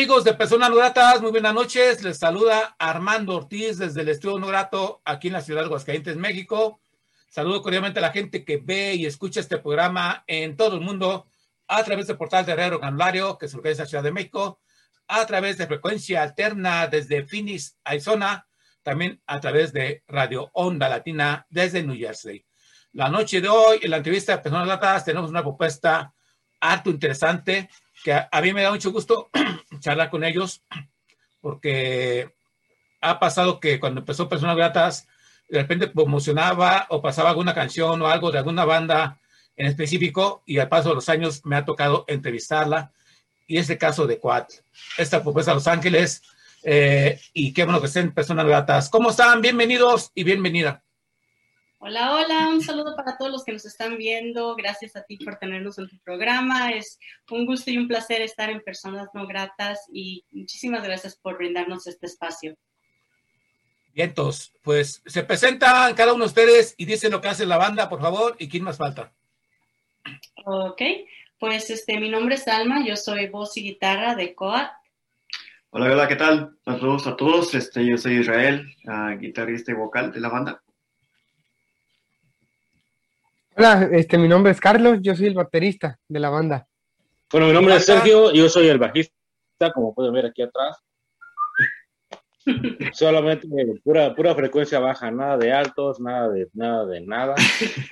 Amigos de Personas No Muy buenas noches. Les saluda Armando Ortiz desde el Estudio No Grato aquí en la ciudad de Aguascalientes, México. Saludo cordialmente a la gente que ve y escucha este programa en todo el mundo a través del portal de Radio Canulario, que se organiza en la Ciudad de México, a través de frecuencia alterna desde Phoenix, Arizona, también a través de Radio Onda Latina desde New Jersey. La noche de hoy, en la entrevista de Personas Latadas, tenemos una propuesta harto interesante que a, a mí me da mucho gusto charlar con ellos porque ha pasado que cuando empezó Personas Gratas, de repente promocionaba o pasaba alguna canción o algo de alguna banda en específico y al paso de los años me ha tocado entrevistarla y es el caso de Quad, esta propuesta de Los Ángeles eh, y qué bueno que estén Personas Gratas. ¿Cómo están? Bienvenidos y bienvenida. Hola, hola, un saludo para todos los que nos están viendo. Gracias a ti por tenernos en tu programa. Es un gusto y un placer estar en Personas No Gratas y muchísimas gracias por brindarnos este espacio. Vientos, pues se presentan cada uno de ustedes y dicen lo que hace la banda, por favor, y quién más falta. Ok, pues este, mi nombre es Alma, yo soy voz y guitarra de Coat. Hola, hola, ¿qué tal? Saludos a todos. Este, yo soy Israel, uh, guitarrista y vocal de la banda. Hola, este, mi nombre es Carlos, yo soy el baterista de la banda. Bueno, mi nombre es Sergio, yo soy el bajista, como pueden ver aquí atrás. Solamente pura, pura frecuencia baja, nada de altos, nada de nada de nada.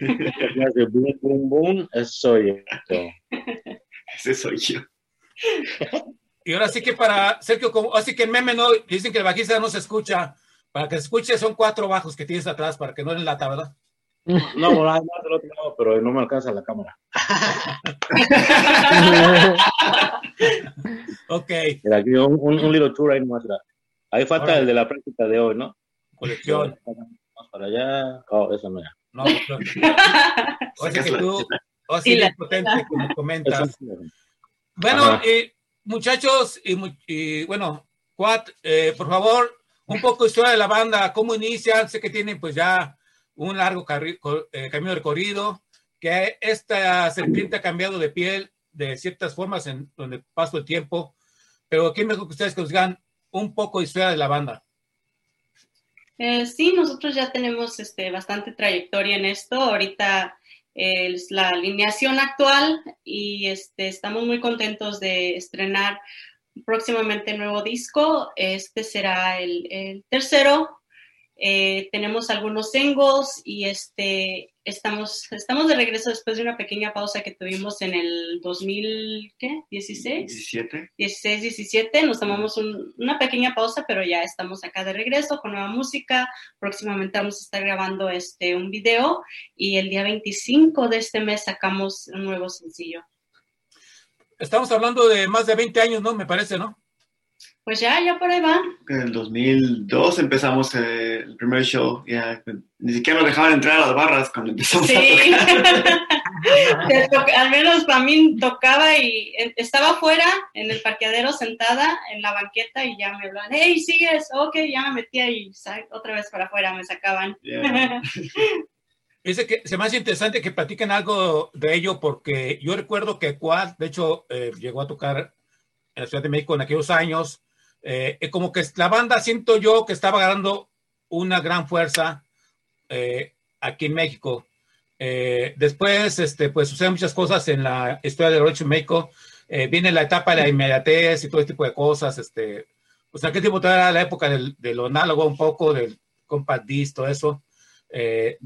de boom, boom, boom, eso soy yo. Ese soy yo. Y ahora sí que para Sergio, como, así que en meme no dicen que el bajista no se escucha. Para que se escuche son cuatro bajos que tienes atrás para que no en lata, ¿verdad? No, no, más del otro lado, pero no me alcanza la cámara. ok. Mira, aquí un, un, un little tour ahí nomás. Ahí falta Órale. el de la práctica de hoy, ¿no? Colección. Vamos para allá. Oh, eso no era. No, no. O sea que tú, o Sí, sea, la- potente, como comentas. Bueno, eh, muchachos, y, y, bueno, Cuat, eh, por favor, un poco de historia de la banda, cómo inician, sé que tienen pues ya un largo eh, camino recorrido, que esta serpiente ha cambiado de piel de ciertas formas en donde paso el tiempo, pero ¿quién mejor que ustedes que nos digan un poco de historia de la banda? Eh, sí, nosotros ya tenemos este, bastante trayectoria en esto. Ahorita eh, es la alineación actual y este, estamos muy contentos de estrenar próximamente nuevo disco. Este será el, el tercero. Eh, tenemos algunos singles y este, estamos, estamos de regreso después de una pequeña pausa que tuvimos en el 2016. 17. 16, 17, nos tomamos un- una pequeña pausa, pero ya estamos acá de regreso con nueva música. Próximamente vamos a estar grabando este, un video y el día 25 de este mes sacamos un nuevo sencillo. Estamos hablando de más de 20 años, ¿no? Me parece, ¿no? Pues ya, ya por ahí va. En el 2002 empezamos eh, el primer show. Ya, ni siquiera nos dejaban entrar a las barras cuando empezamos Sí. a tocar. Al menos para mí tocaba y eh, estaba afuera en el parqueadero sentada en la banqueta y ya me hablaban, hey, sigues, ok, ya me metía y otra vez para afuera me sacaban. Yeah. Dice que se me hace interesante que platiquen algo de ello porque yo recuerdo que Quad, de hecho, eh, llegó a tocar en la Ciudad de México en aquellos años. Eh, eh, como que la banda siento yo que estaba ganando una gran fuerza eh, aquí en México. Eh, después, este, pues suceden muchas cosas en la historia de Roche México. Eh, viene la etapa de la inmediatez y todo este tipo de cosas. Este, en aquel tiempo todavía era la época del, de lo análogo un poco, del compact disc, todo eso. Eh,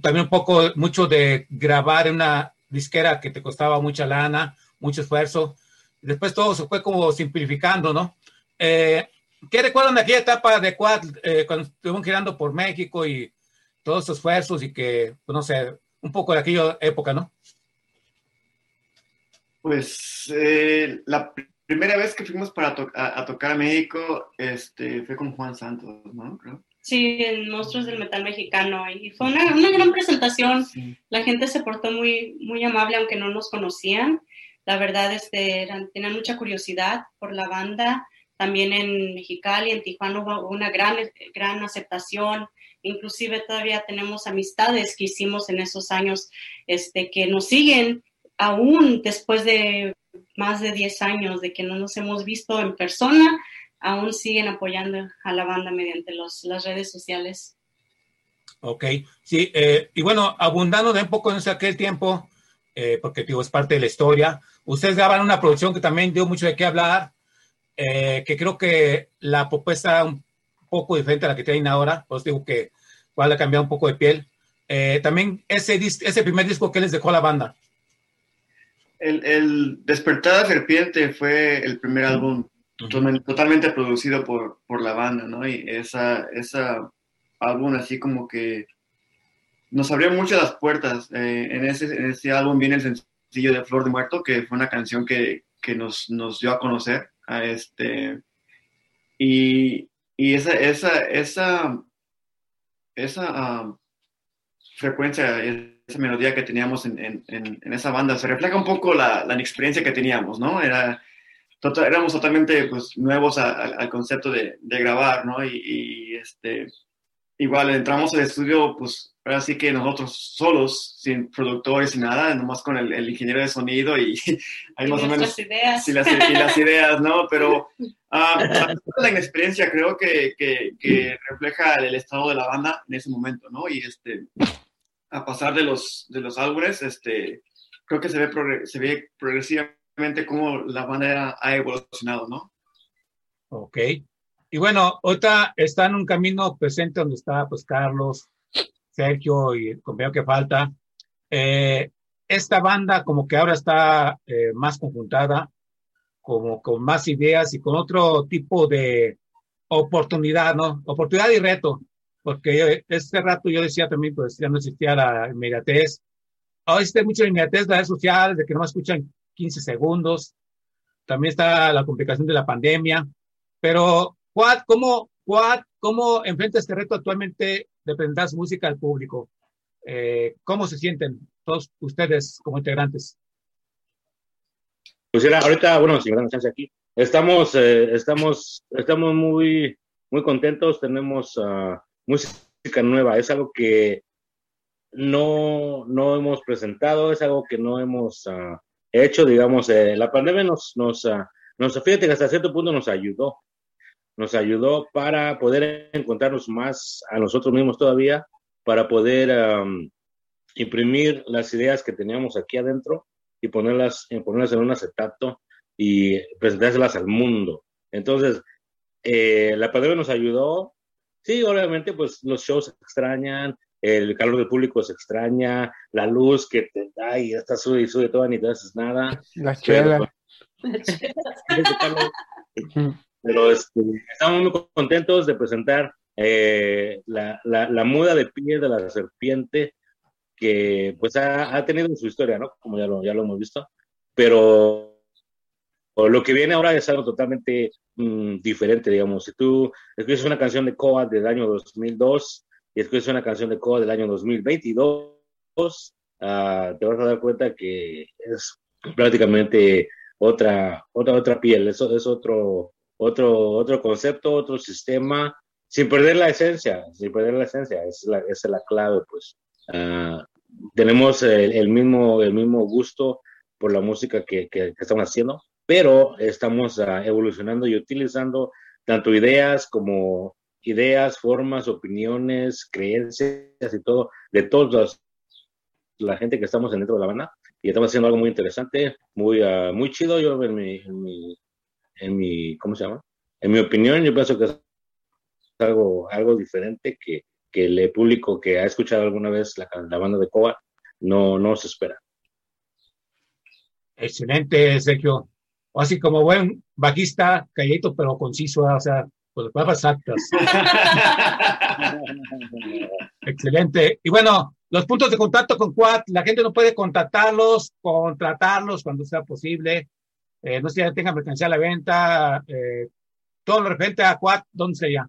también un poco, mucho de grabar en una disquera que te costaba mucha lana, mucho esfuerzo. Después todo se fue como simplificando, ¿no? Eh, ¿Qué recuerdan de aquella etapa de Quad, eh, cuando estuvimos girando por México y todos esos esfuerzos y que, pues, no sé, un poco de aquella época, ¿no? Pues eh, la pr- primera vez que fuimos para to- a, a tocar a México este, fue con Juan Santos, ¿no? Creo. Sí, en Monstruos del Metal Mexicano. Y fue una, una gran presentación. Sí. La gente se portó muy, muy amable, aunque no nos conocían. La verdad, este, eran, tenían mucha curiosidad por la banda. También en Mexicali, en Tijuana hubo una gran, gran aceptación. Inclusive todavía tenemos amistades que hicimos en esos años este, que nos siguen aún después de más de 10 años de que no nos hemos visto en persona, aún siguen apoyando a la banda mediante los, las redes sociales. Ok, sí, eh, y bueno, abundando de un poco en aquel tiempo, eh, porque digo, es parte de la historia, ustedes graban una producción que también dio mucho de qué hablar, eh, que creo que la propuesta un poco diferente a la que tienen ahora, pues digo que igual ha cambiado un poco de piel. Eh, también ese, ese primer disco que les dejó la banda. El, el Despertada Serpiente fue el primer álbum totalmente, producido por, por, la banda, ¿no? Y esa, esa álbum así como que nos abrió mucho las puertas. Eh, en, ese, en ese álbum viene el sencillo de Flor de Muerto, que fue una canción que, que nos, nos dio a conocer. A este, y, y esa, esa, esa, esa uh, frecuencia, esa melodía que teníamos en, en, en, esa banda, se refleja un poco la, la inexperiencia que teníamos, ¿no? Era, tota, éramos totalmente pues, nuevos a, a, al concepto de, de grabar, ¿no? Y, y, este, igual entramos al estudio, pues ahora sí que nosotros solos, sin productores, sin nada, nomás con el, el ingeniero de sonido y hay más o menos... Ideas. Sí, las, y las ideas, ¿no? Pero uh, la inexperiencia creo que, que, que, refleja el estado de la banda en ese momento, ¿no? Y este, a pasar de los, de los álbumes, este, creo que se ve, se ve progresivamente cómo la banda ha evolucionado, ¿no? Ok. Y bueno, ahorita está en un camino presente donde está pues Carlos, Sergio y el compañero que falta. Eh, esta banda como que ahora está eh, más conjuntada, como con más ideas y con otro tipo de oportunidad, ¿no? Oportunidad y reto, porque este rato yo decía también, pues ya no existía la inmediatez. Ahora existe mucha inmediatez, las redes sociales, de que no me escuchan 15 segundos. También está la complicación de la pandemia. Pero ¿Cómo, cómo enfrenta este reto actualmente de presentar música al público? Eh, ¿Cómo se sienten todos ustedes como integrantes? Pues era, ahorita, bueno, si me dan chance aquí, estamos, eh, estamos, estamos muy, muy contentos, tenemos uh, música nueva, es algo que no, no hemos presentado, es algo que no hemos uh, hecho, digamos, eh, la pandemia nos, nos, uh, nos, fíjate que hasta cierto punto nos ayudó, nos ayudó para poder encontrarnos más a nosotros mismos todavía, para poder um, imprimir las ideas que teníamos aquí adentro y ponerlas, ponerlas en un acetato y presentárselas al mundo. Entonces, eh, la pandemia nos ayudó. Sí, obviamente, pues los shows se extrañan, el calor del público se extraña, la luz que te da y está sube y sube toda ni te haces nada. La chela. Pero este, estamos muy contentos de presentar eh, la, la, muda de piel de la serpiente, que pues ha, ha, tenido su historia, ¿no? Como ya lo, ya lo hemos visto. Pero lo que viene ahora es algo totalmente mmm, diferente, digamos. Si tú escuchas una canción de Coa del año 2002 y escuchas una canción de Coa del año 2022, uh, te vas a dar cuenta que es prácticamente otra, otra, otra piel, eso es otro, otro, otro concepto, otro sistema, sin perder la esencia, sin perder la esencia, es la, es la clave, pues. Uh, tenemos el, el, mismo, el mismo gusto por la música que, que, que estamos haciendo, pero estamos uh, evolucionando y utilizando tanto ideas como ideas, formas, opiniones, creencias y todo, de todos la gente que estamos dentro de la banda, y estamos haciendo algo muy interesante, muy, uh, muy chido. Yo en mi, en mi, en mi, ¿cómo se llama? En mi opinión, yo pienso que es algo, algo diferente que, que el público que ha escuchado alguna vez la, la banda de Coa no, no se espera. Excelente, Sergio. Así como buen bajista, calladito pero conciso, o sea, pues palabras exactas. Excelente. Y bueno, los puntos de contacto con Quad, la gente no puede contactarlos, contratarlos cuando sea posible. Eh, no sé si ya tengan mercancía a la venta, eh, todo lo referente a Quad, ¿dónde sería?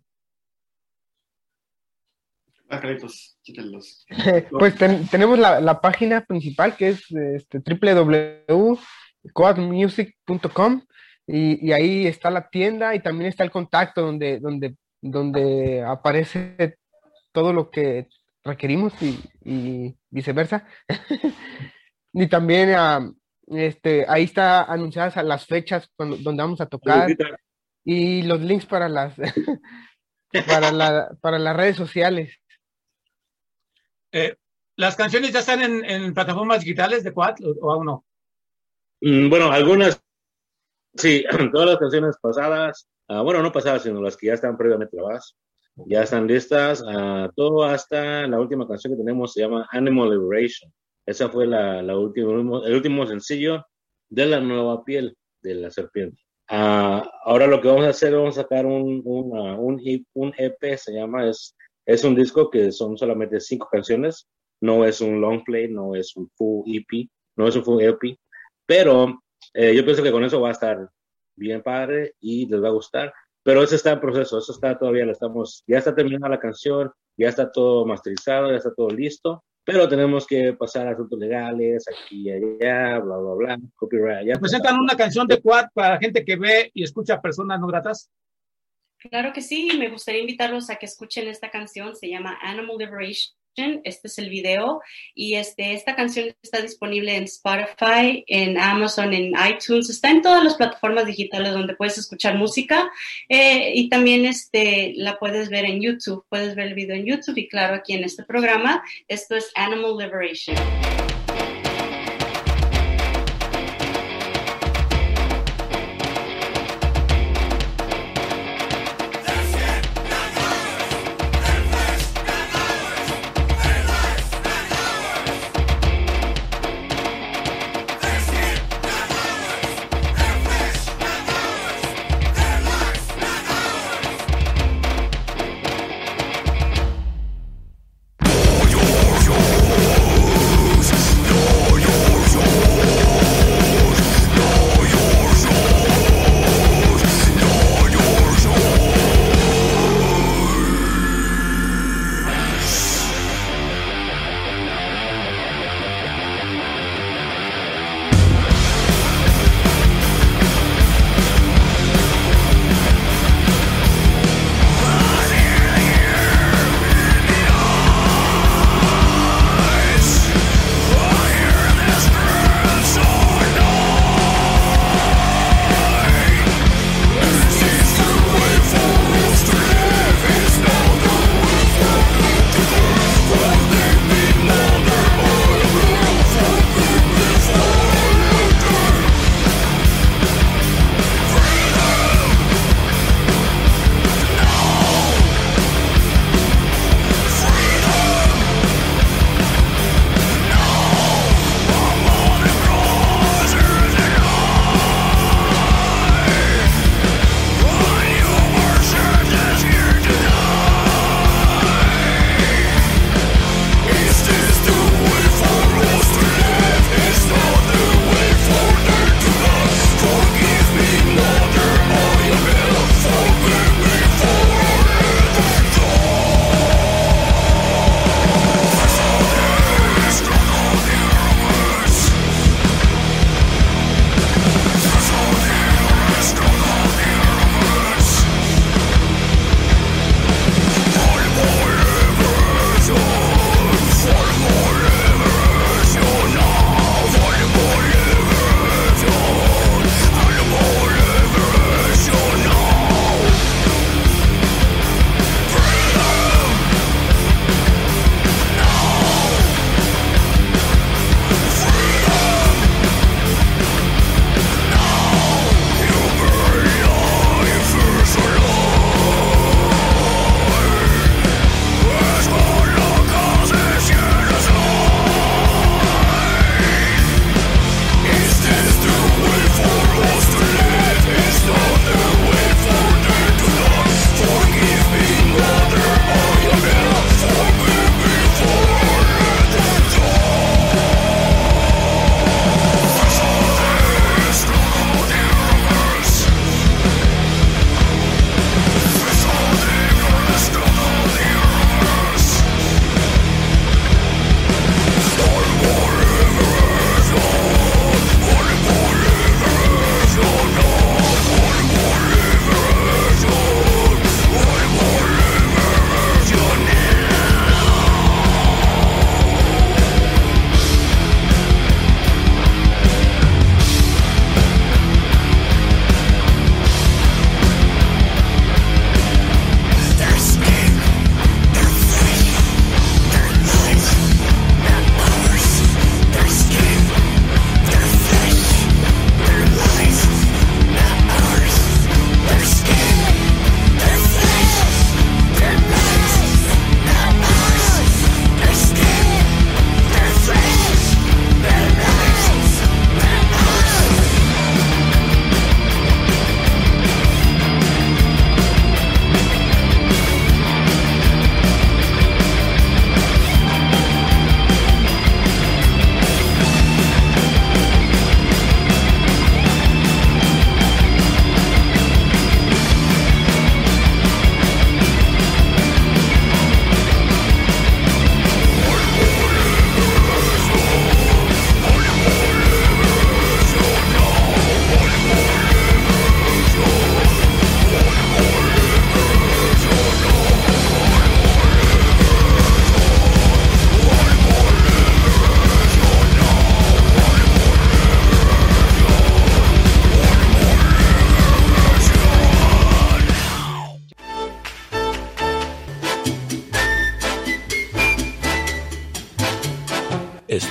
Ah, Carlitos, quítenlos. pues ten, tenemos la, la, página principal que es este, www.quadmusic.com y, y, ahí está la tienda y también está el contacto donde, donde, donde aparece todo lo que requerimos y, y viceversa. y también uh, este, ahí está anunciadas las fechas cuando, donde vamos a tocar y los links para las para, la, para las redes sociales. Eh, ¿Las canciones ya están en, en plataformas digitales de Quad o, o aún no? Mm, bueno, algunas sí, todas las canciones pasadas, uh, bueno, no pasadas, sino las que ya están previamente grabadas, ya están listas. Ah, todo hasta la última canción que tenemos se llama Animal Liberation. Esa fue la, la última, el último sencillo de la nueva piel de la serpiente. Ah, ahora lo que vamos a hacer, vamos a sacar un, un, un, EP, se llama, es, es un disco que son solamente cinco canciones, no es un long play, no es un full EP, no es un full EP, pero eh, yo pienso que con eso va a estar bien padre y les va a gustar. Pero eso está en proceso, eso está todavía, lo estamos, ya está terminada la canción, ya está todo masterizado, ya está todo listo, pero tenemos que pasar a asuntos legales, aquí y allá, bla, bla, bla, copyright. ¿Presentan una canción de Quad para gente que ve y escucha personas no gratas? Claro que sí, me gustaría invitarlos a que escuchen esta canción, se llama Animal Liberation este es el video. Y este, esta canción está disponible en Spotify, en Amazon, en iTunes, está en todas las plataformas digitales donde puedes escuchar música. Eh, y también este, la puedes ver en YouTube, puedes ver el video en YouTube. Y claro aquí en este programa, esto es Animal Liberation.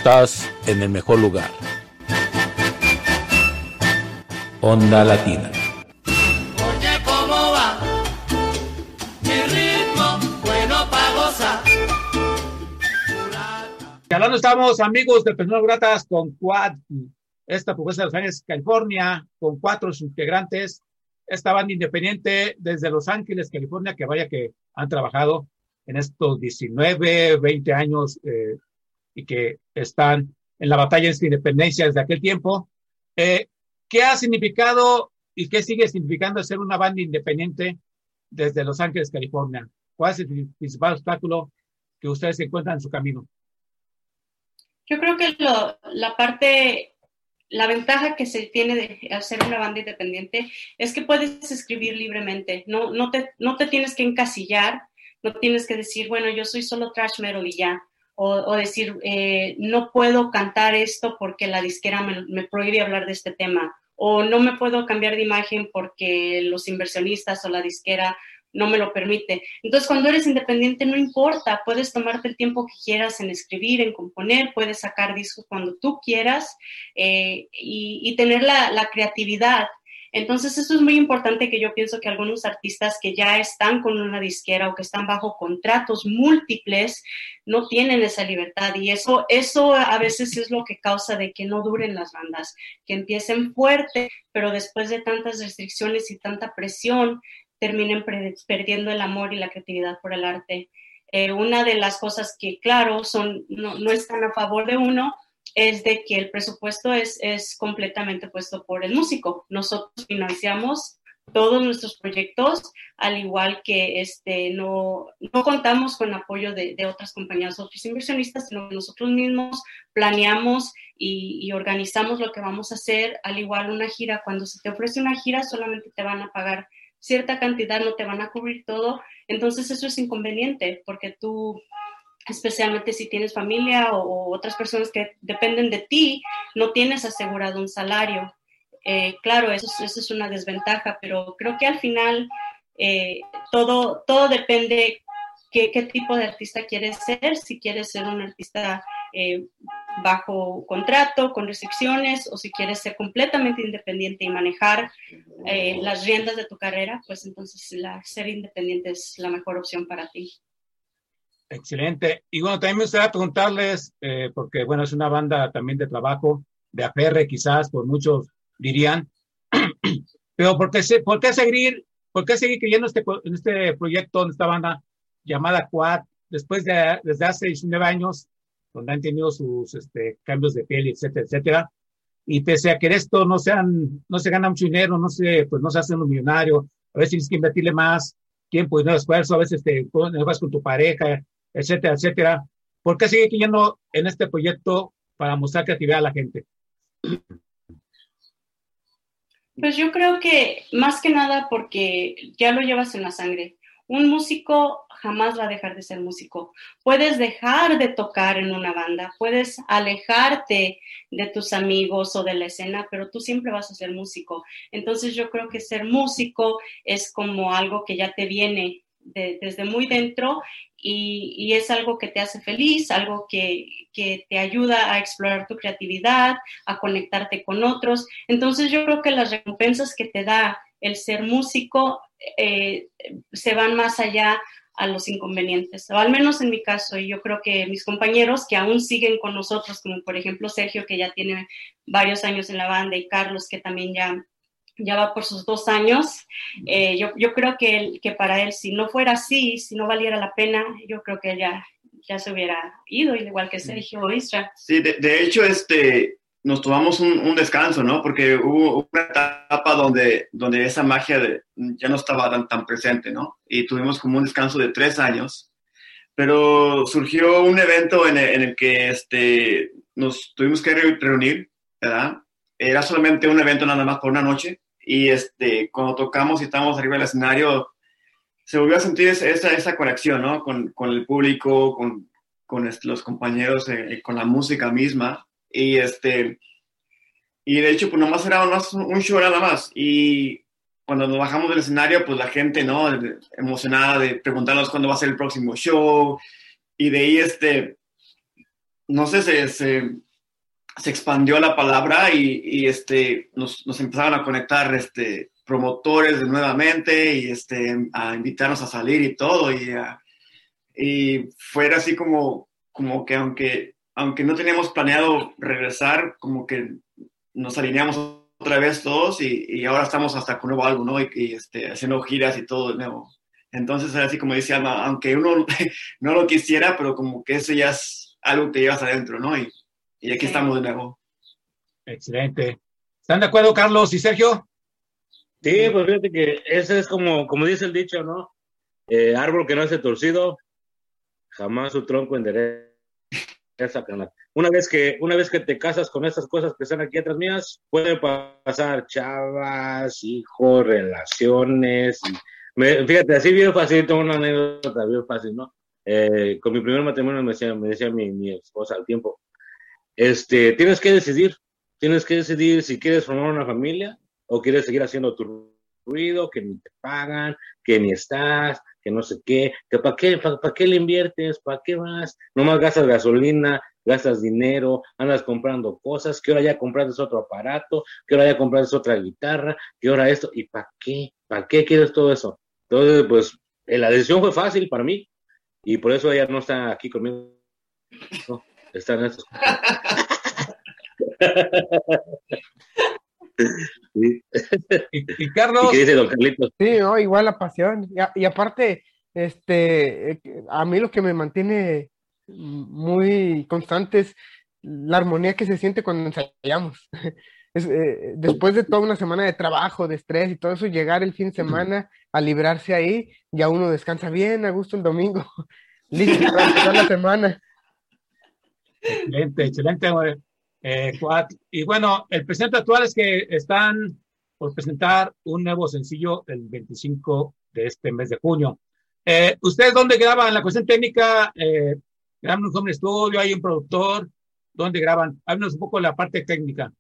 Estás en el mejor lugar. Onda Latina. Oye, ¿cómo va? Mi ritmo, bueno para gozar. Y hablando estamos, amigos de Personas Gratas, con Quad, esta propuesta de Los Ángeles, California, con cuatro integrantes. Esta banda independiente desde Los Ángeles, California, que vaya que han trabajado en estos 19, 20 años eh, y que están en la batalla de independencia desde aquel tiempo. Eh, ¿Qué ha significado y qué sigue significando ser una banda independiente desde Los Ángeles, California? ¿Cuál es el principal obstáculo que ustedes encuentran en su camino? Yo creo que la parte, la ventaja que se tiene de hacer una banda independiente es que puedes escribir libremente, no, no, te, no te tienes que encasillar, no tienes que decir, bueno, yo soy solo trash metal y ya, o, decir, eh, no puedo cantar esto porque la disquera me, prohíbe hablar de este tema, o no me puedo cambiar de imagen porque los inversionistas o la disquera no me lo permite. Entonces, cuando eres independiente, no importa, puedes tomarte el tiempo que quieras en escribir, en componer, puedes sacar discos cuando tú quieras eh, y, tener la, creatividad. Entonces, eso es muy importante que yo pienso que algunos artistas que ya están con una disquera o que están bajo contratos múltiples no tienen esa libertad y eso, eso a veces es lo que causa de que no duren las bandas, que empiecen fuerte, pero después de tantas restricciones y tanta presión, terminen perdiendo el amor y la creatividad por el arte. Eh, una de las cosas que, claro, son, no, no, están a favor de uno es de que el presupuesto es, es completamente puesto por el músico. Nosotros financiamos todos nuestros proyectos, al igual que este, no, no contamos con apoyo de, otras compañías, otros inversionistas, sino que nosotros mismos planeamos y, y, organizamos lo que vamos a hacer, al igual una gira, cuando se te ofrece una gira solamente te van a pagar cierta cantidad, no te van a cubrir todo, entonces eso es inconveniente porque tú, especialmente si tienes familia o, otras personas que dependen de ti, no tienes asegurado un salario. Eh, claro, eso, es una desventaja, pero creo que al final eh, todo, todo depende qué, qué tipo de artista quieres ser, si quieres ser un artista eh, bajo contrato, con restricciones, o si quieres ser completamente independiente y manejar las riendas de tu carrera, pues entonces ser independiente es la mejor opción para ti. Excelente. Y bueno, también me gustaría preguntarles, eh, porque bueno, es una banda también de trabajo, de aferre quizás, por muchos dirían, pero ¿por qué, por qué seguir, por qué seguir creyendo este, en este proyecto, en esta banda llamada Quad, después de, desde hace 19 años, donde han tenido sus este, cambios de piel, etcétera, etcétera. Y pese a que esto no sean, no se gana mucho dinero, no se, pues no se hace un millonario, a veces tienes que invertirle más tiempo y no esfuerzo, a veces te vas con tu pareja, etcétera, etcétera. ¿Por qué sigue creyendo en este proyecto para mostrar creatividad a la gente? Pues yo creo que más que nada porque ya lo llevas en la sangre. Un músico jamás va a dejar de ser músico. Puedes dejar de tocar en una banda, puedes alejarte de tus amigos o de la escena, pero tú siempre vas a ser músico. Entonces yo creo que ser músico es como algo que ya te viene de, desde muy dentro y, es algo que te hace feliz, algo que, que, te ayuda a explorar tu creatividad, a conectarte con otros. Entonces yo creo que las recompensas que te da el ser músico eh, se van más allá a los inconvenientes, o al menos en mi caso, y yo creo que mis compañeros que aún siguen con nosotros, como por ejemplo Sergio, que ya tiene varios años en la banda, y Carlos, que también ya, ya va por sus dos años, eh, yo, yo creo que, él, que para él, si no fuera así, si no valiera la pena, yo creo que ya, ya se hubiera ido, igual que Sergio Isra. Sí, de, de hecho, este, nos tomamos un, un, descanso, ¿no? Porque hubo una etapa donde, donde esa magia de, ya no estaba tan, tan, presente, ¿no? Y tuvimos como un descanso de tres años, pero surgió un evento en el, en el que este, nos tuvimos que reunir, ¿verdad? Era solamente un evento nada más por una noche y este, cuando tocamos y estábamos arriba del escenario, se volvió a sentir esa, esa conexión, ¿no? Con, con el público, con, con los compañeros, eh, con la música misma y este, y de hecho, pues nomás era un show nada más. Y cuando nos bajamos del escenario, pues la gente, ¿no? Emocionada de preguntarnos cuándo va a ser el próximo show. Y de ahí, este, no sé, se, se, se expandió la palabra y, este, nos, nos, empezaron a conectar este, promotores de nuevamente y este, a invitarnos a salir y todo. Y, y fue así como, como que aunque, aunque no teníamos planeado regresar, como que nos alineamos otra vez todos y, y ahora estamos hasta con nuevo álbum, ¿no? Y, y este, haciendo giras y todo de nuevo. Entonces, así como decía, aunque uno no lo quisiera, pero como que eso ya es algo que llevas adentro, ¿no? Y aquí estamos de nuevo. Excelente. ¿Están de acuerdo, Carlos y Sergio? Sí, pues fíjate que ese es como, como dice el dicho, ¿no? Eh, árbol que no hace torcido, jamás su tronco endereza. Una vez que, una vez que te casas con estas cosas que están aquí atrás mías, pueden pasar chavas, hijos, relaciones. Me, fíjate, así bien fácil, tengo una anécdota bien fácil, ¿no? Eh, con mi primer matrimonio me decía, me decía mi, mi esposa al tiempo, este, tienes que decidir, tienes que decidir si quieres formar una familia o quieres seguir haciendo tu ruido, que ni te pagan, que ni estás, que no sé qué, que para qué, para pa qué le inviertes, para qué vas, nomás gastas gasolina, gastas dinero, andas comprando cosas, que ahora ya compraste otro aparato, que ahora ya compraste otra guitarra, que ahora esto, ¿y para qué? ¿Para qué quieres todo eso? Entonces, pues, la decisión fue fácil para mí, y por eso ella no está aquí conmigo. Está en estos. Sí. Y, y, Carlos. ¿Y qué dice don Carlitos? Sí, no, igual la pasión. Y, y, aparte, este, a mí lo que me mantiene muy constante es la armonía que se siente cuando ensayamos. Es, eh, después de toda una semana de trabajo, de estrés y todo eso, llegar el fin de semana a librarse ahí, ya uno descansa bien a gusto el domingo, listo para empezar la semana. Excelente, excelente. Eh, y bueno, el presente actual es que están por presentar un nuevo sencillo el 25 de este mes de junio. Eh, ¿Ustedes dónde graban? La cuestión técnica, eh, graban un home estudio, hay un productor, ¿dónde graban? Háblanos un poco de la parte técnica.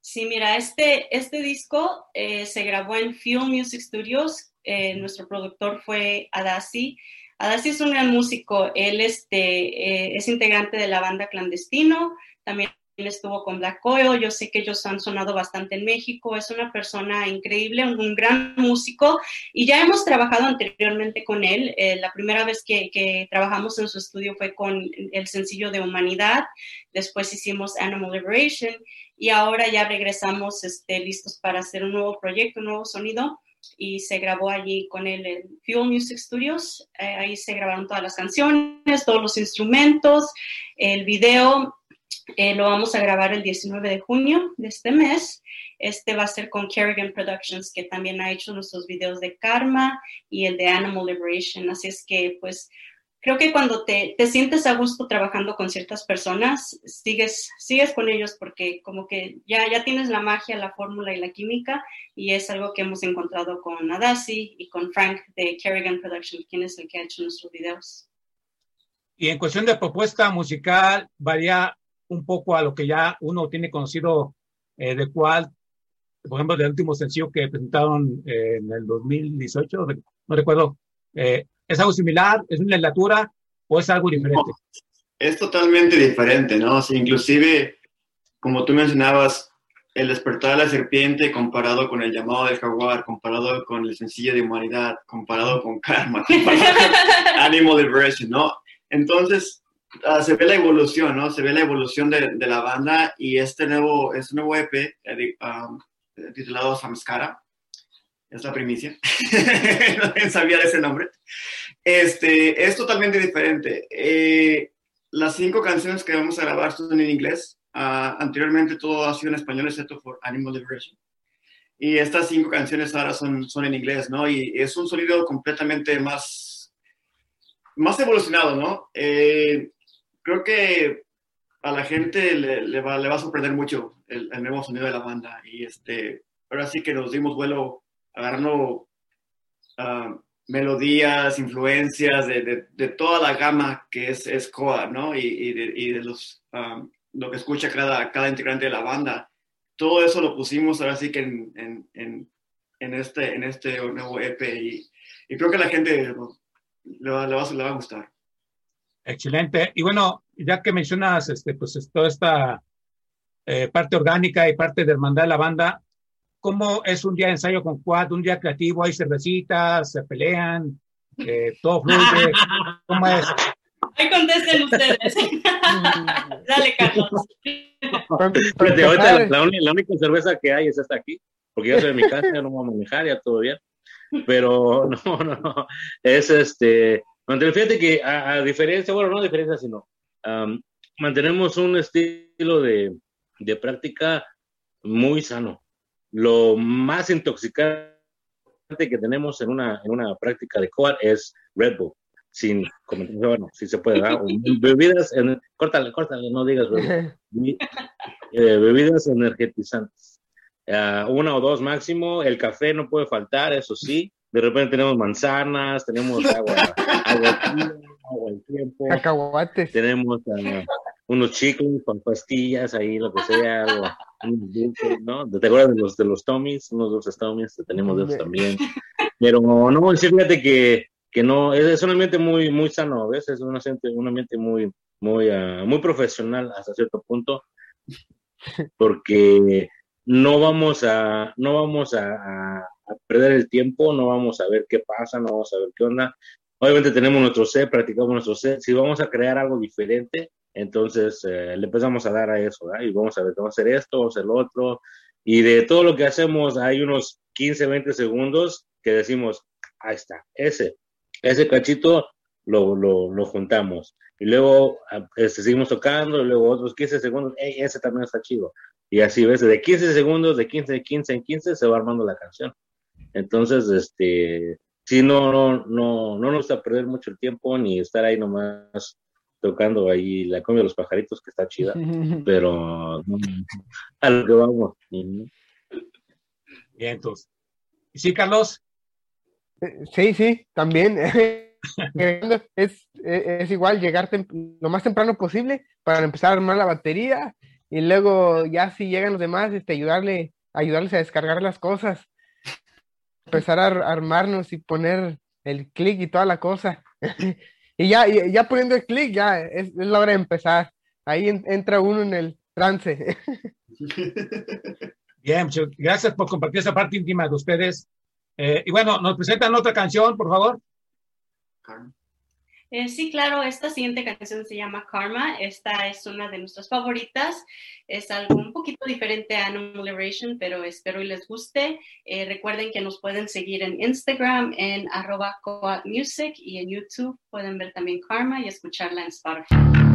Sí, mira, este, este disco eh, se grabó en Fuel Music Studios. Eh, nuestro productor fue Adasi. Adasi es un gran músico. Él este, eh, es integrante de la banda Clandestino. También estuvo con Black Oil, yo sé que ellos han sonado bastante en México, es una persona increíble, un, un gran músico y ya hemos trabajado anteriormente con él. Eh, la primera vez que, que, trabajamos en su estudio fue con el sencillo de Humanidad, después hicimos Animal Liberation y ahora ya regresamos este, listos para hacer un nuevo proyecto, un nuevo sonido y se grabó allí con él en Fuel Music Studios. Eh, ahí se grabaron todas las canciones, todos los instrumentos, el video eh, lo vamos a grabar el 19 de junio de este mes. Este va a ser con Kerrigan Productions, que también ha hecho nuestros videos de Karma y el de Animal Liberation. Así es que, pues, creo que cuando te, te sientes a gusto trabajando con ciertas personas, sigues, sigues con ellos porque como que ya, ya tienes la magia, la fórmula y la química y es algo que hemos encontrado con Adasi y con Frank de Kerrigan Productions, quien es el que ha hecho nuestros videos. Y en cuestión de propuesta musical, varía un poco a lo que ya uno tiene conocido eh, de cuál, por ejemplo, del último sencillo que presentaron eh, en el 2018, no recuerdo, eh, ¿es algo similar? ¿Es una legislatura o es algo diferente? Es totalmente diferente, ¿no? O inclusive, como tú mencionabas, el despertar de la serpiente comparado con el llamado del jaguar, comparado con el sencillo de humanidad, comparado con karma, comparado con animal liberation, ¿no? Entonces, uh, se ve la evolución, ¿no? Se ve la evolución de, de la banda y este nuevo, este nuevo EP um, titulado Samskara, es la primicia, no sabía de ese nombre, este, es totalmente diferente. Eh, las cinco canciones que vamos a grabar son en inglés, uh, anteriormente todo ha sido en español excepto por Animal Liberation. Y estas cinco canciones ahora son, son en inglés, ¿no? Y es un sonido completamente más, más evolucionado, ¿no? Eh, creo que a la gente le, le, va, le va, a sorprender mucho el, el, nuevo sonido de la banda. Y este, ahora sí que nos dimos vuelo agarrando uh, melodías, influencias de, de, de, toda la gama que es, es Coa, ¿no? Y, y, de, y de, los, um, lo que escucha cada, cada integrante de la banda. Todo eso lo pusimos ahora sí que en, en, en, en este, en este nuevo EP y, y, creo que a la gente le va, le va, le va a gustar. Excelente. Y bueno, ya que mencionas este, pues, es- toda esta eh, parte orgánica y parte de hermandad de la banda, ¿cómo es un día de ensayo con Quad, un día creativo? ¿Hay cervecitas? ¿Se pelean? Eh, ¿Todo fluye? ¿Cómo es? Ahí contesten ustedes. Dale, Carlos. Ahorita la, la la única cerveza que hay es esta aquí, porque yo estoy en mi casa, ya no voy a manejar, ya todo bien. Pero no, no, no. Es este. Fíjate que a, a diferencia, bueno, no a diferencia, sino am, mantenemos un estilo de, de práctica muy sano. Lo más intoxicante que tenemos en una, en una práctica de coat es Red Bull. Sin comentario, bueno, si se puede, ¿verdad? Bebidas, en, córtale, córtale, no digas Red Bull. Eh, bebidas energetizantes. Ah, una o dos máximo. El café no puede faltar, eso sí. De repente tenemos manzanas, tenemos agua, agua, fría, agua al tiempo, cacahuates. tenemos ah, unos chicles con pastillas ahí, lo que sea, algo, ¿no? ¿Te acuerdas de los de los Tommys? Unos dulces Tommys, tenemos de esos también. Pero no, sí, fíjate que, que no, es, es un ambiente muy, muy sano, ¿ves? Es un ambiente, un ambiente muy, muy, ah, muy profesional hasta cierto punto, porque no vamos a, no vamos a- a perder el tiempo, no vamos a ver qué pasa, no vamos a ver qué onda. Obviamente tenemos nuestro set, practicamos nuestro set. Si vamos a crear algo diferente, entonces eh, le empezamos a dar a eso, ¿verdad? Y vamos a ver, vamos a hacer esto, vamos a hacer lo otro. Y de todo lo que hacemos, hay unos 15, 20 segundos que decimos, ahí está, ese, ese cachito lo, lo, lo juntamos. Y luego ah, este, seguimos tocando, y luego otros 15 segundos, "Ey, ese también está chido. Y así ves, de 15 segundos, de 15, de 15 en 15, se va armando la canción. Entonces, este, sí, no, no, no, no nos gusta perder mucho el tiempo ni estar ahí nomás tocando ahí la comida de los pajaritos, que está chida, pero no, a lo que vamos. Bien, entonces. ¿Y sí, Carlos? Sí, sí, también. es, es igual llegar lo más temprano posible para empezar a armar la batería y luego ya si llegan los demás, este, ayudarle, ayudarles a descargar las cosas, empezar a ar- armarnos y poner el clic y toda la cosa. Y ya, y- ya poniendo el clic, ya es, es la hora de empezar. Ahí en- entra uno en el trance. Bien, muchas gracias por compartir esa parte íntima de ustedes. Eh, y bueno, nos presentan otra canción, por favor. Eh, sí, claro, esta siguiente canción se llama Karma. Esta es una de nuestras favoritas. Es algo un poquito diferente a Animal Liberation, pero espero y les guste. Eh, recuerden que nos pueden seguir en Instagram en arroba y en YouTube pueden ver también Karma y escucharla en Spotify.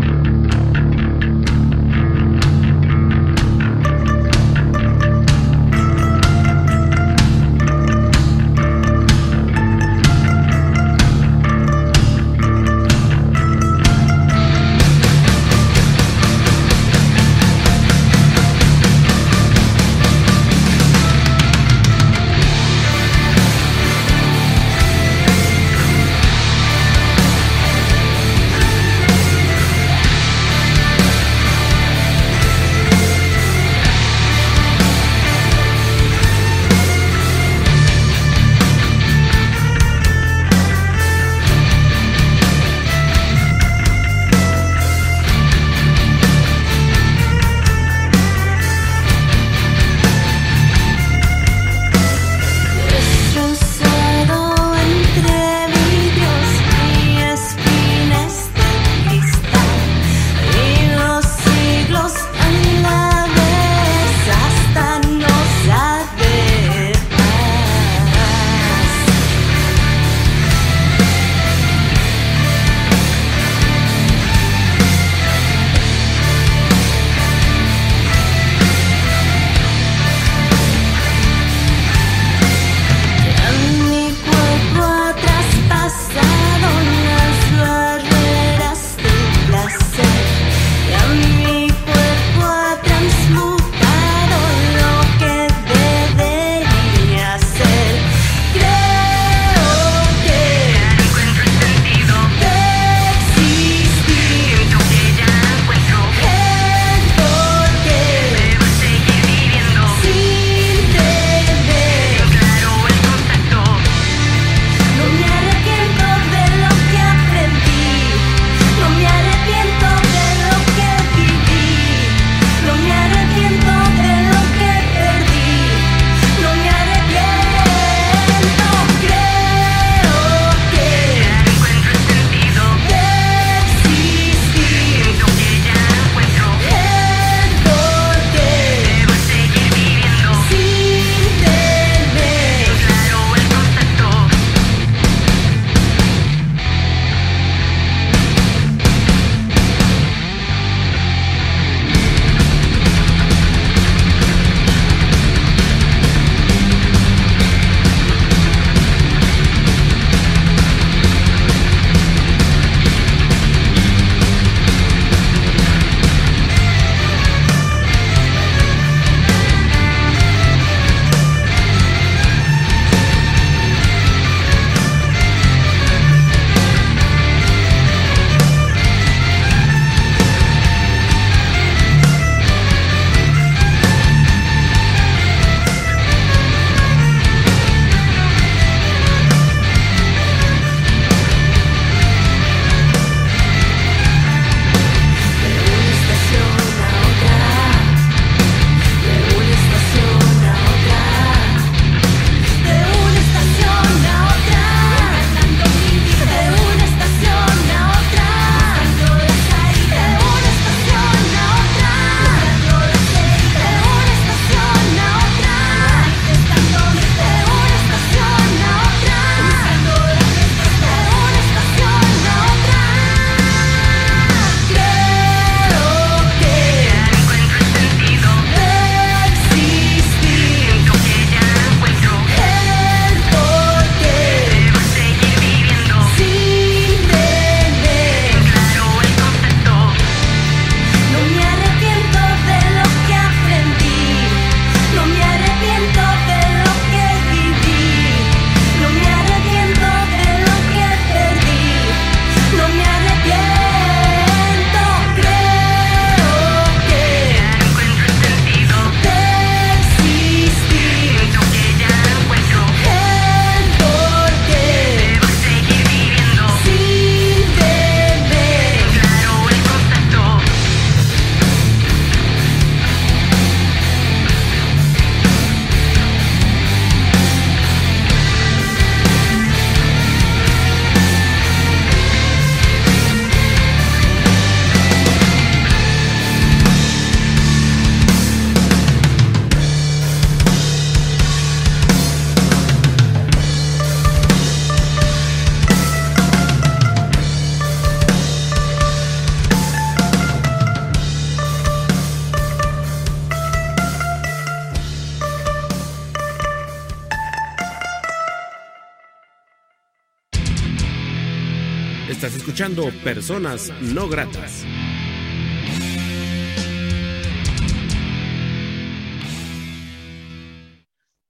Escuchando Personas No Gratas.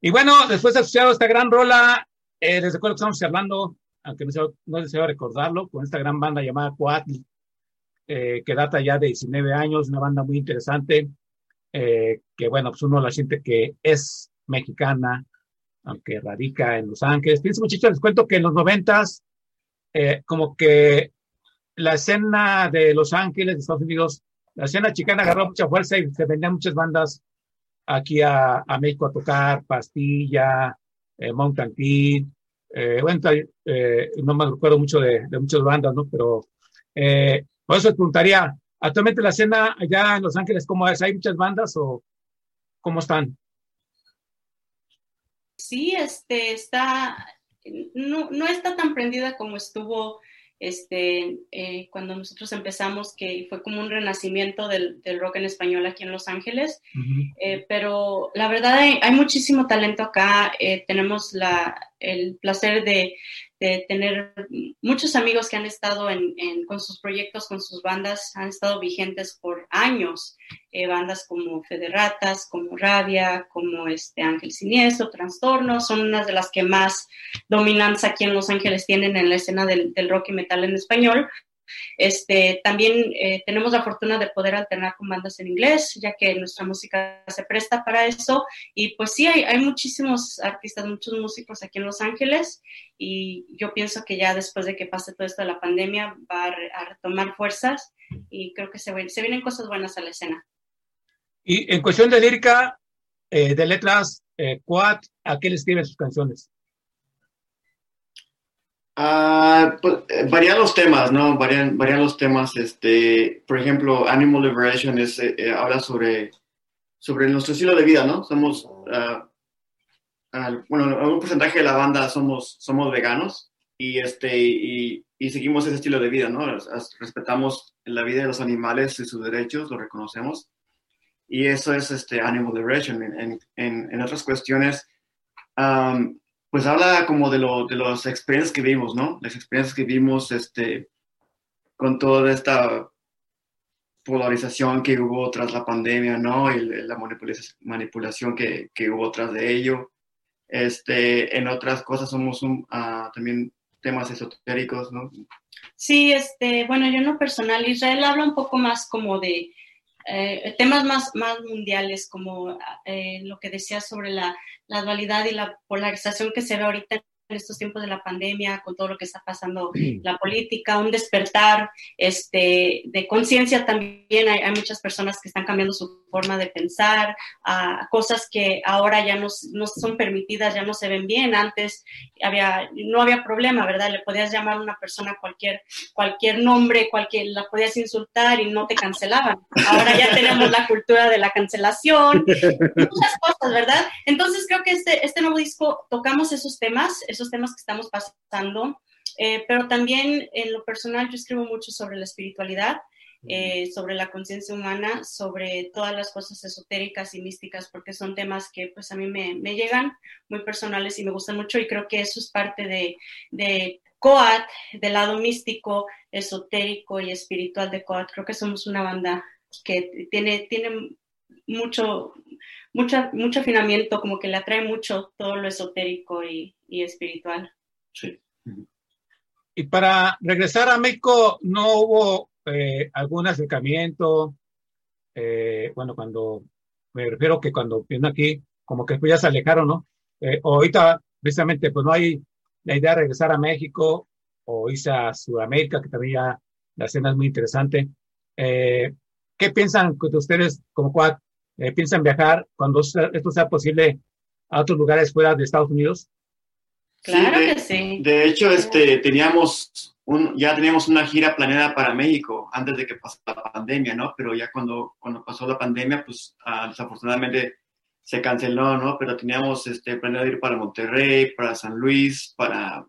Y bueno, después de escuchar esta gran rola, eh, les recuerdo que estamos charlando, aunque no, se, no deseo recordarlo, con esta gran banda llamada Coatl, eh, que data ya de 19 años, una banda muy interesante, eh, que bueno, pues uno la siente que es mexicana, aunque radica en Los Ángeles. Fíjense muchachos, les cuento que en los noventas, eh, como que la escena de Los Ángeles, Estados Unidos, la escena chicana agarró mucha fuerza y se venían muchas bandas aquí a, México a tocar, Pastilla, eh, Mountain Kid, eh, bueno, eh, no me recuerdo mucho de, de muchas bandas, ¿no? Pero eh, por eso te preguntaría, actualmente la escena allá en Los Ángeles, ¿cómo es? ¿Hay muchas bandas o cómo están? Sí, este está, no, no está tan prendida como estuvo este, eh, cuando nosotros empezamos, que fue como un renacimiento del, del rock en español aquí en Los Ángeles. Eh, pero la verdad hay, hay muchísimo talento acá. Eh, tenemos la, el placer de, de, tener muchos amigos que han estado en, con sus proyectos, con sus bandas, han estado vigentes por años. Eh, bandas como Federatas, como Rabia, como este Ángel Siniestro, Trastorno, son unas de las que más dominancia aquí en Los Ángeles tienen en la escena del, del rock y metal en español. Este, también eh, tenemos la fortuna de poder alternar con bandas en inglés, ya que nuestra música se presta para eso. Y pues sí, hay, hay, muchísimos artistas, muchos músicos aquí en Los Ángeles y yo pienso que ya después de que pase todo esto de la pandemia va a, re, a retomar fuerzas y creo que se, se, vienen cosas buenas a la escena. Y en cuestión de lírica, eh, de letras, eh, ¿cuál, ¿a qué le escriben sus canciones? Uh, varían los temas, ¿no? Varían, varían los temas. Este, por ejemplo, Animal Liberation es, eh, habla sobre, sobre nuestro estilo de vida, ¿no? Somos, uh, bueno, un porcentaje de la banda somos, somos veganos y, este, y, y, seguimos ese estilo de vida, ¿no? Respetamos la vida de los animales y sus derechos, lo reconocemos. Y eso es este, Animal Liberation. En, en, en otras cuestiones, um, pues habla como de, lo, de las experiencias que vimos, ¿no? Las experiencias que vimos este, con toda esta polarización que hubo tras la pandemia, ¿no? Y la manipulación que, que hubo tras de ello. Este, en otras cosas somos un, uh, también temas esotéricos, ¿no? Sí, este, bueno, yo en lo personal, Israel habla un poco más como de eh, temas más, más mundiales, como eh, lo que decía sobre la, la dualidad y la polarización que se ve ahorita en estos tiempos de la pandemia, con todo lo que está pasando, la política, un despertar este, de conciencia también. Hay, hay, muchas personas que están cambiando su forma de pensar, a cosas que ahora ya no, no, son permitidas, ya no se ven bien. Antes había, no había problema, ¿verdad? Le podías llamar a una persona cualquier, cualquier nombre, cualquier, la podías insultar y no te cancelaban. Ahora ya tenemos la cultura de la cancelación, muchas cosas, ¿verdad? Entonces creo que este, este nuevo disco tocamos esos temas, esos temas que estamos pasando, eh, pero también en lo personal yo escribo mucho sobre la espiritualidad, eh, sobre la conciencia humana, sobre todas las cosas esotéricas y místicas, porque son temas que pues a mí me, me, llegan muy personales y me gustan mucho y creo que eso es parte de, de Coat, del lado místico, esotérico y espiritual de Coat. Creo que somos una banda que tiene, tiene mucho, mucho, mucho afinamiento, como que le atrae mucho todo lo esotérico y, y espiritual. Sí. Y para regresar a México, ¿no hubo eh, algún acercamiento? Eh, bueno, cuando me refiero que cuando vino aquí, como que pues ya se alejaron, ¿no? Eh, ahorita, precisamente, pues no hay la idea de regresar a México o irse a Sudamérica, que también ya la escena es muy interesante. ¿Qué piensan de ustedes como cual piensan viajar cuando esto sea posible a otros lugares fuera de Estados Unidos? Claro sí, de, que sí. De hecho, este, teníamos un, ya teníamos una gira planeada para México antes de que pasara la pandemia, ¿no? Pero ya cuando, cuando pasó la pandemia, pues uh, desafortunadamente se canceló, ¿no? Pero teníamos este, planeado ir para Monterrey, para San Luis, para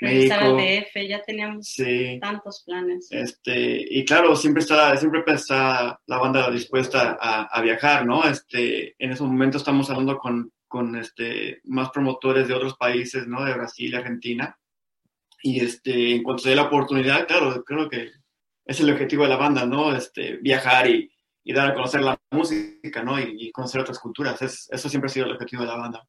México. al DF, ya teníamos sí. tantos planes. Este, y claro, siempre está, siempre está la banda dispuesta a, a viajar, ¿no? Este, en ese momento estamos hablando con con este, más promotores de otros países, ¿no? De Brasil, Argentina. Y este, en cuanto se dé la oportunidad, claro, creo que es el objetivo de la banda, ¿no? Este, viajar y, y dar a conocer la música, ¿no? Y, y conocer otras culturas. Es, eso siempre ha sido el objetivo de la banda.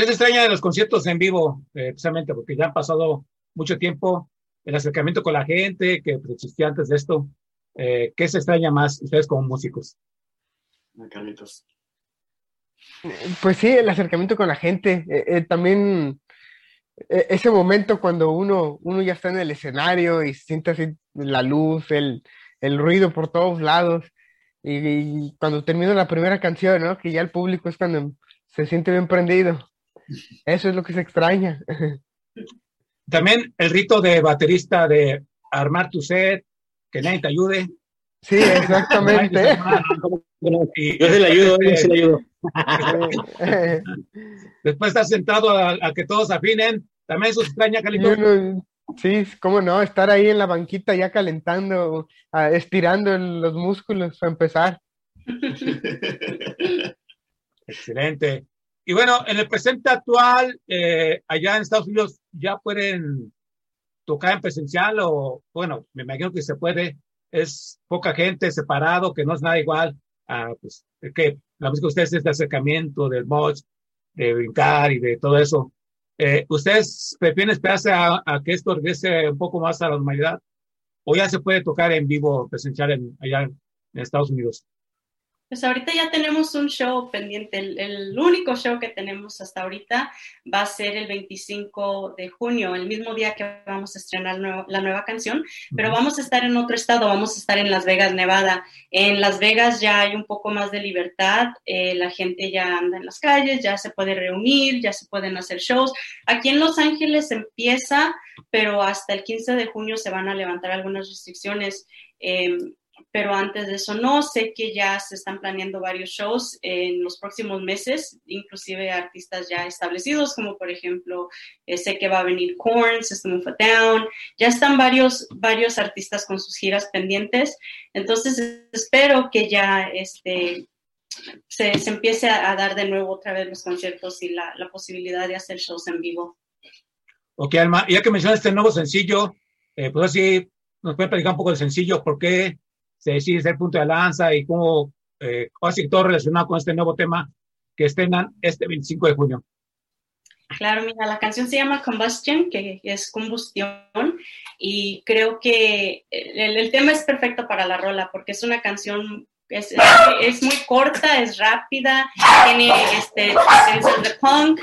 ¿Qué se extraña de los conciertos en vivo? Eh, precisamente porque ya han pasado mucho tiempo el acercamiento con la gente que pues, existía antes de esto. Eh, ¿Qué se extraña más ustedes como músicos? Carlitos. Pues sí, el acercamiento con la gente. eh, eh, también eh, ese momento cuando uno, uno ya está en el escenario y siente así la luz, el, el ruido por todos lados. Y, y cuando termina la primera canción, ¿no? Que ya el público es cuando se siente bien prendido. Eso es lo que se extraña. También el rito de baterista de armar tu set, que nadie te ayude. Sí, exactamente. Y Yo se le ayudo, yo se le ayudo. Después estás sentado a, a que todos afinen. También eso se extraña, Calito. sí, cómo no, estar ahí en la banquita ya calentando, ah, estirando los músculos para empezar. Excelente. Y bueno, en el presente actual, eh, allá en Estados Unidos, ¿ya pueden tocar en presencial o, bueno, me imagino que se puede, es poca gente, separado, que no es nada igual a, pues, que la música de ustedes es de acercamiento, del mods, de brincar y de todo eso. Eh, ¿Ustedes prefieren esperarse a, a que esto regrese un poco más a la normalidad? ¿O ya se puede tocar en vivo, presencial en, allá en Estados Unidos? Pues ahorita ya tenemos un show pendiente. El, el único show que tenemos hasta ahorita va a ser el 25 de junio, el mismo día que vamos a estrenar nuevo- la nueva canción, pero vamos a estar en otro estado, vamos a estar en Las Vegas, Nevada. En Las Vegas ya hay un poco más de libertad, eh, la gente ya anda en las calles, ya se puede reunir, ya se pueden hacer shows. Aquí en Los Ángeles empieza, pero hasta el 15 de junio se van a levantar algunas restricciones. Eh, pero antes de eso no, sé que ya se están planeando varios shows en los próximos meses, inclusive artistas ya establecidos, como por ejemplo, eh, sé que va a venir Korn, System of a Down, ya están varios, varios artistas con sus giras pendientes, entonces espero que ya este, se, se empiece a, a dar de nuevo otra vez los conciertos y la, la posibilidad de hacer shows en vivo. Ok, Alma, ya que mencionas este nuevo sencillo, eh, pues así nos puede platicar un poco del sencillo, por qué se decide ser punto de lanza y cómo, eh, que todo relacionado con este nuevo tema que estrenan este 25 de junio. Claro, mira, la canción se llama Combustion, que es combustión, y creo que el, el tema es perfecto para la rola, porque es una canción, es, es, es muy corta, es rápida, tiene este, esencias de punk,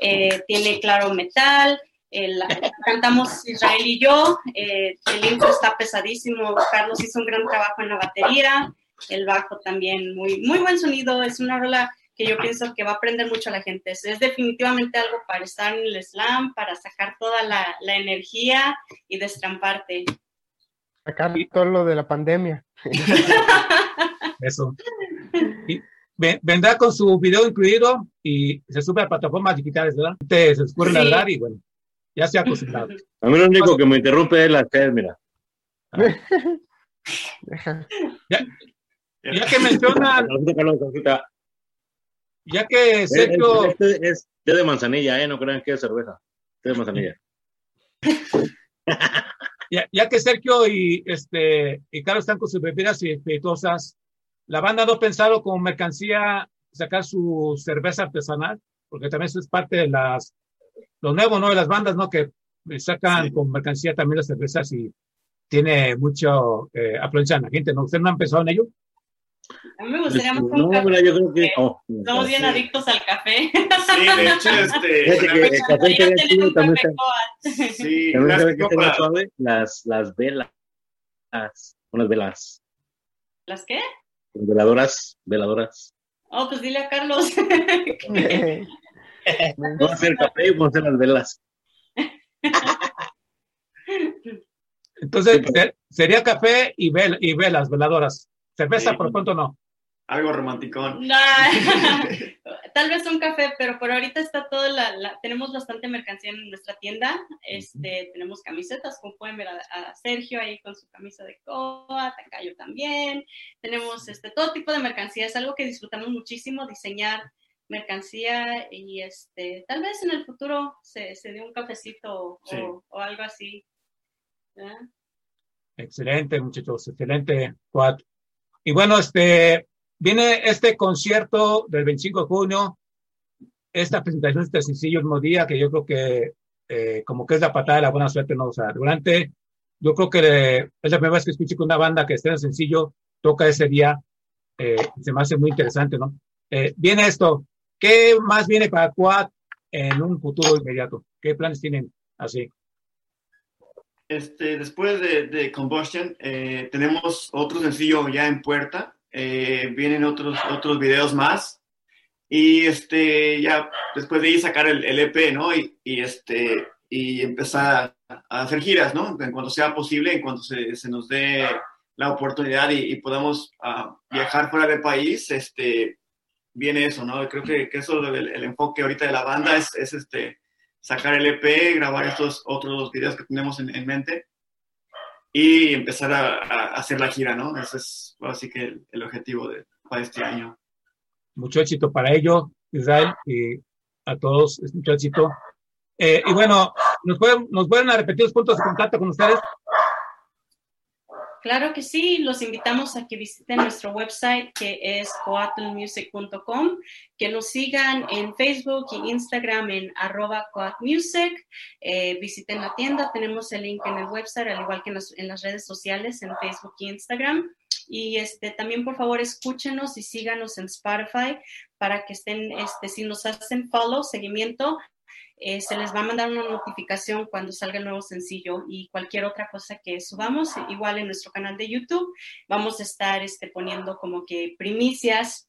eh, tiene claro metal, eh, la, la cantamos Israel y yo, eh, el intro está pesadísimo, Carlos hizo un gran trabajo en la batería, el bajo también, muy, muy buen sonido, es una rola que yo pienso que va a aprender mucho a la gente. Es, es definitivamente algo para estar en el slam, para sacar toda la, la energía y destramparte. Sacar todo lo de la pandemia. Eso. Y ve- vendrá con su video incluido y se sube a plataformas digitales, ¿verdad? Te se escurre Sí. la verdad y bueno, ya se ha acostumbrado. A mí lo único que me interrumpe es la sed, mira. Deja. Ya, ya que saludita. ya que Sergio, es- este es té de manzanilla, ¿eh? No crean que es cerveza. Té de manzanilla. ya, ya que Sergio y este y Carlos están con sus bebidas espirituosas, la banda no ha pensado como mercancía sacar su cerveza artesanal, porque también eso es parte de las lo nuevo, ¿no? De las bandas, ¿no? Que sacan Sí. con mercancía también las cervezas y tiene mucho eh, afluencia en la gente, ¿no? ¿Ustedes no han pensado en ello? A mí me gustaría más No, café. mira, yo creo que. oh, Somos bien adictos al café. Sí, de hecho, este, que el café que también está. sí, También que para- suave las, las velas. Unas velas. ¿Las qué? Veladoras, veladoras. Oh, pues dile a Carlos. Vamos a hacer café y vamos a hacer las velas. Entonces, Sí, sería café y, vel- y velas, veladoras. Cerveza, Sí. por pronto, no. algo romanticón. No, tal vez un café, pero por ahorita está todo la, la- tenemos bastante mercancía en nuestra tienda. Este, tenemos camisetas, como pueden ver a, a Sergio ahí con su camisa de coa, Tacayo también. Tenemos este todo tipo de mercancía, es algo que disfrutamos muchísimo diseñar mercancía y este, tal vez en el futuro se, se dé un cafecito Sí. o, o algo así. ¿verdad? Excelente, muchachos, excelente. Y bueno, este, viene este concierto del 25 de junio, esta presentación, este sencillo el mismo día, que yo creo que eh, como que es la patada de la buena suerte, ¿no? O sea, durante, yo creo que eh, es la primera vez que escucho que una banda que esté en sencillo toca ese día, eh, se me hace muy interesante, ¿no? Eh, viene esto, ¿qué más viene para Quad en un futuro inmediato? ¿Qué planes tienen así? Este, después de, de Combustion, eh, tenemos otro sencillo ya en puerta. eh, vienen otros, otros videos más. Y este, ya después de ahí sacar el, el EP, ¿no? Y, este, y empezar a, hacer giras, ¿no? En cuanto sea posible, en cuanto se, nos dé la oportunidad y, y podamos ah, viajar fuera del país, este, viene eso, ¿no? Creo que, que eso, el, el enfoque ahorita de la banda es, es este, sacar el EP, grabar estos otros videos que tenemos en, en mente y empezar a, a hacer la gira, ¿no? Ese es así que el, el objetivo de, para este año. mucho éxito para ello, Israel, y a todos, es mucho éxito. Eh, y bueno, ¿nos pueden, ¿nos pueden repetir los puntos de contacto con ustedes? Claro que sí, los invitamos a que visiten nuestro website que es coatlmusic.com, que nos sigan en Facebook y Instagram en arroba coatmusic, eh, visiten la tienda, tenemos el link en el website, al igual que en las, en las redes sociales, en Facebook y Instagram. Y este, también, por favor, escúchenos y síganos en Spotify para que estén, este, si nos hacen follow, seguimiento, eh, se les va a mandar una notificación cuando salga el nuevo sencillo y cualquier otra cosa que subamos, igual en nuestro canal de YouTube, vamos a estar este, poniendo como que primicias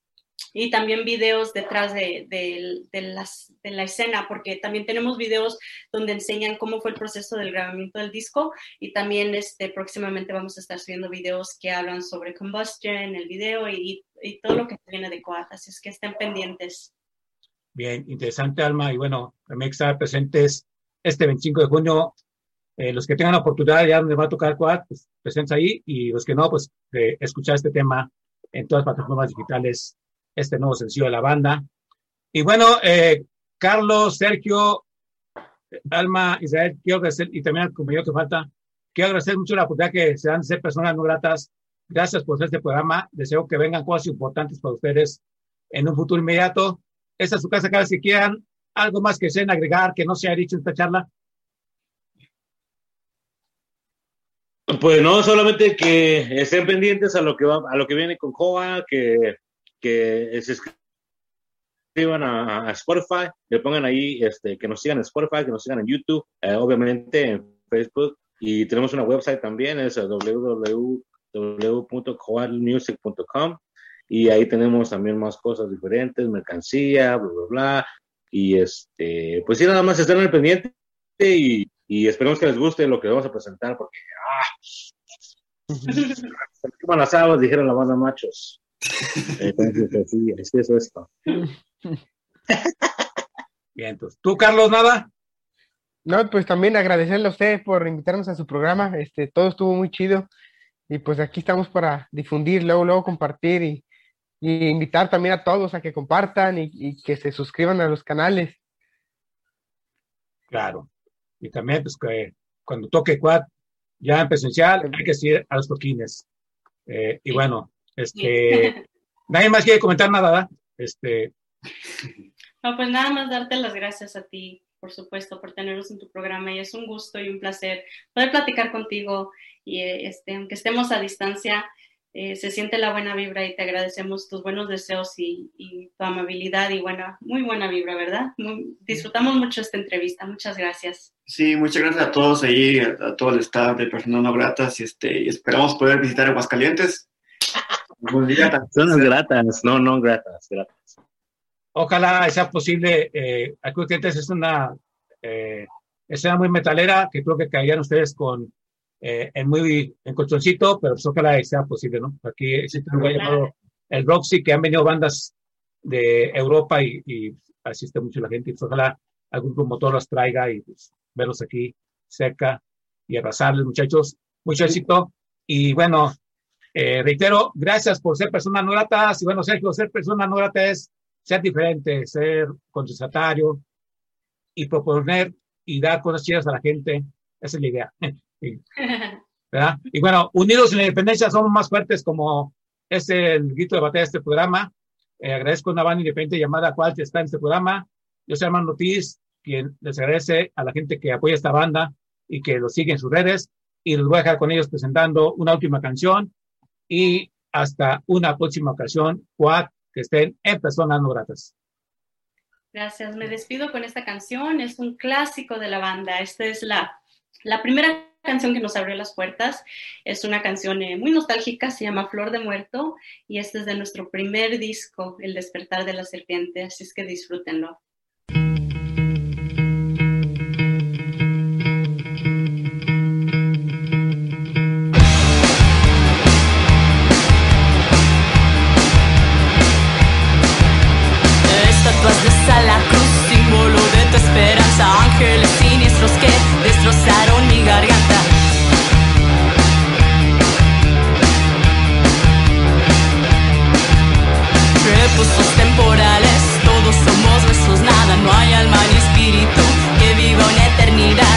y también videos detrás de, de, las, de la escena, porque también tenemos videos donde enseñan cómo fue el proceso del grabamiento del disco y también este, próximamente vamos a estar subiendo videos que hablan sobre combustion, el video y, y todo lo que viene de Coat, así es que estén pendientes. Bien, interesante, Alma. Y bueno, también estar presentes este 25 de junio. Eh, los que tengan la oportunidad ya donde va a tocar Quad, pues presentes ahí. Y los que no, pues escuchar este tema en todas las plataformas digitales, este nuevo sencillo de la banda. Y bueno, eh, Carlos, Sergio, Alma, Israel, quiero agradecer, y también al compañero que falta, quiero agradecer mucho la oportunidad que se dan ser personas no gratas. Gracias por este programa. Deseo que vengan cosas importantes para ustedes en un futuro inmediato. Esta es su casa cada vez que quieran. Algo más que deseen agregar que no se haya dicho en esta charla. Pues no, solamente que estén pendientes a lo que va, a lo que viene con Coa, que, que se suscriban a, a, Spotify, le pongan ahí, este, que nos sigan en Spotify, que nos sigan en YouTube, eh, obviamente en Facebook, y tenemos una website también, es www.coalmusic.com, y ahí tenemos también más cosas diferentes, mercancía, bla, bla, bla, y este, pues sí, nada más estén al pendiente y, y esperemos que les guste lo que vamos a presentar, porque, ah, ¿cómo las habas? Dijeron la banda machos. Entonces, así, así es esto. Bien, entonces, ¿tú, Carlos, nada? No, pues también agradecerle a usted por invitarnos a su programa. Este, todo estuvo muy chido. Y pues aquí estamos para difundir, luego, luego compartir y, y invitar también a todos a que compartan y, y, que se suscriban a los canales. Claro. Y también, pues, que cuando toque Quad, ya en presencial, hay que ir a los toquines. Eh, y bueno, este, nadie más quiere comentar nada, ¿verdad? Este. No, pues nada más darte las gracias a ti, por supuesto, por tenernos en tu programa y es un gusto y un placer poder platicar contigo y este, aunque estemos a distancia, eh, se siente la buena vibra y te agradecemos tus buenos deseos y, y tu amabilidad y buena, muy buena vibra, ¿verdad? Muy, disfrutamos mucho esta entrevista, muchas gracias. Sí, muchas gracias a todos ahí, a, a todo el staff de Personas No Gratas y, este, y esperamos poder visitar Aguascalientes. Personas gratas, no, no gratas, gratas. Ojalá sea posible. Eh, Aguascalientes es una eh, escena muy metalera que creo que caerían ustedes con eh, en muy en colchoncito, pero pues ojalá sea posible, ¿no? Aquí existe un lugar llamado el Roxy, que han venido bandas de Europa y, y asiste mucho la gente. Y pues ojalá algún promotor los traiga y pues, verlos aquí cerca y abrazarles, muchachos. Mucho éxito. Y bueno, eh, reitero, gracias por ser personas no gratas. Y bueno, Sergio, ser persona no grata es ser diferente, ser contestatario y proponer y dar cosas chidas a la gente. Esa es la idea. Sí, ¿verdad? Y bueno, unidos en la independencia somos más fuertes como es el grito de batalla de este programa. Eh, agradezco a una banda independiente llamada Cual que está en este programa. Yo soy Armando Ortiz, quien les agradece a la gente que apoya esta banda y que lo sigue en sus redes. Y los voy a dejar con ellos presentando una última canción. Y hasta una próxima ocasión, Cuat, que estén en personas no gratas. Gracias. Me despido con esta canción. Es un clásico de la banda. Esta es la, la primera canción que nos abrió las puertas. Es una canción eh, muy nostálgica, se llama Flor de Muerto y este es de nuestro primer disco, El despertar de la serpiente. Así es que disfrútenlo. Estatuas de sala, cruz, símbolo de tu esperanza, ángeles siniestros que destrozaron mi garganta. Reposos temporales, todos somos huesos, nada, no hay alma ni espíritu que viva una eternidad.